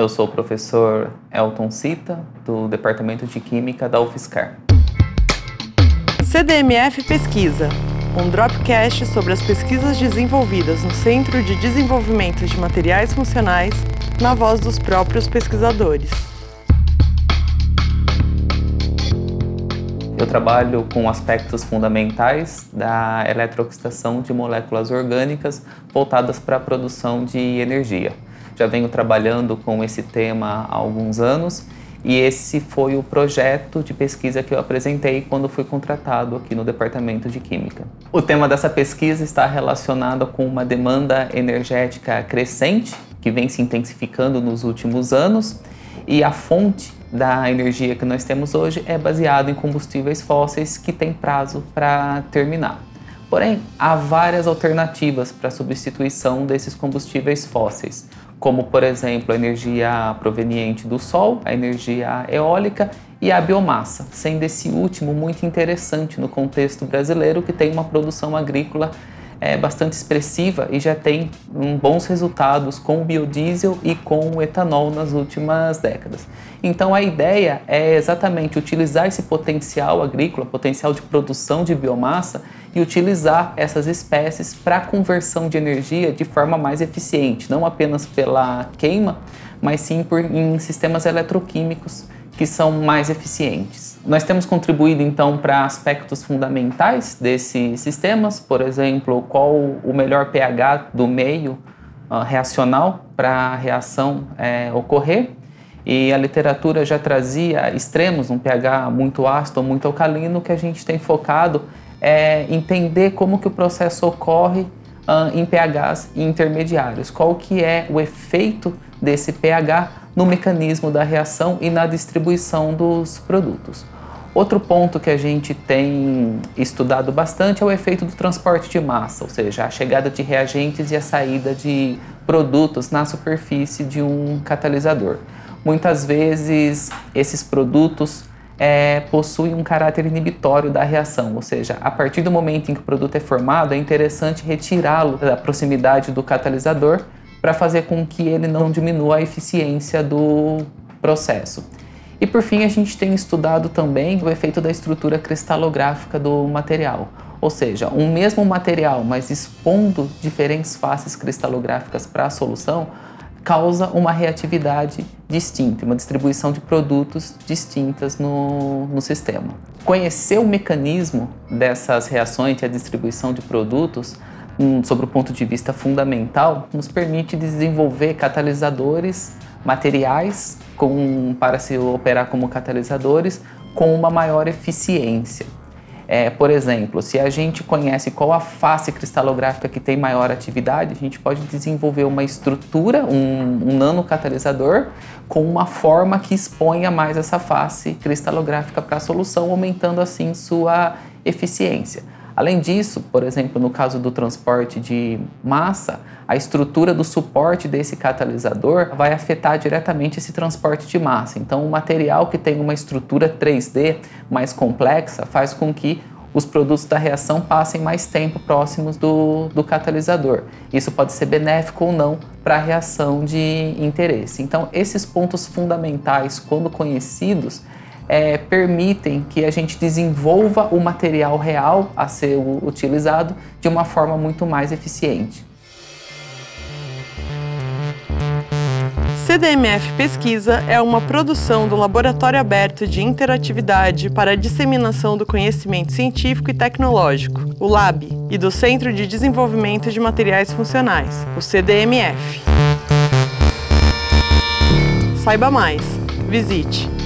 Eu sou o professor Elton Cita, do Departamento de Química da UFSCar. CDMF Pesquisa, um dropcast sobre as pesquisas desenvolvidas no Centro de Desenvolvimento de Materiais Funcionais, na voz dos próprios pesquisadores. Eu trabalho com aspectos fundamentais da eletrooxidação de moléculas orgânicas voltadas para a produção de energia já venho trabalhando com esse tema há alguns anos e esse foi o projeto de pesquisa que eu apresentei quando fui contratado aqui no Departamento de Química. O tema dessa pesquisa está relacionado com uma demanda energética crescente que vem se intensificando nos últimos anos e a fonte da energia que nós temos hoje é baseada em combustíveis fósseis que tem prazo para terminar. Porém, há várias alternativas para substituição desses combustíveis fósseis como por exemplo a energia proveniente do sol, a energia eólica e a biomassa, sendo esse último muito interessante no contexto brasileiro que tem uma produção agrícola é, bastante expressiva e já tem bons resultados com o biodiesel e com o etanol nas últimas décadas. Então a ideia é exatamente utilizar esse potencial agrícola, potencial de produção de biomassa e utilizar essas espécies para conversão de energia de forma mais eficiente, não apenas pela queima, mas sim por, em sistemas eletroquímicos que são mais eficientes. Nós temos contribuído então para aspectos fundamentais desses sistemas, por exemplo, qual o melhor pH do meio uh, reacional para a reação é, ocorrer. E a literatura já trazia extremos, um pH muito ácido muito alcalino, que a gente tem focado é entender como que o processo ocorre uh, em pHs intermediários, qual que é o efeito desse pH no mecanismo da reação e na distribuição dos produtos. Outro ponto que a gente tem estudado bastante é o efeito do transporte de massa, ou seja, a chegada de reagentes e a saída de produtos na superfície de um catalisador. Muitas vezes esses produtos é, possuem um caráter inibitório da reação, ou seja, a partir do momento em que o produto é formado, é interessante retirá-lo da proximidade do catalisador para fazer com que ele não diminua a eficiência do processo. E por fim, a gente tem estudado também o efeito da estrutura cristalográfica do material, ou seja, um mesmo material, mas expondo diferentes faces cristalográficas para a solução, causa uma reatividade distinta, uma distribuição de produtos distintas no, no sistema. Conhecer o mecanismo dessas reações e a distribuição de produtos sobre o ponto de vista fundamental, nos permite desenvolver catalisadores materiais com, para se operar como catalisadores com uma maior eficiência. É, por exemplo, se a gente conhece qual a face cristalográfica que tem maior atividade, a gente pode desenvolver uma estrutura, um, um nanocatalisador, com uma forma que exponha mais essa face cristalográfica para a solução, aumentando assim sua eficiência. Além disso, por exemplo, no caso do transporte de massa, a estrutura do suporte desse catalisador vai afetar diretamente esse transporte de massa. Então, o material que tem uma estrutura 3D mais complexa faz com que os produtos da reação passem mais tempo próximos do, do catalisador. Isso pode ser benéfico ou não para a reação de interesse. Então, esses pontos fundamentais, quando conhecidos, é, permitem que a gente desenvolva o material real a ser utilizado de uma forma muito mais eficiente. CDMF Pesquisa é uma produção do Laboratório Aberto de Interatividade para a Disseminação do Conhecimento Científico e Tecnológico, o LAB, e do Centro de Desenvolvimento de Materiais Funcionais, o CDMF. Saiba mais. Visite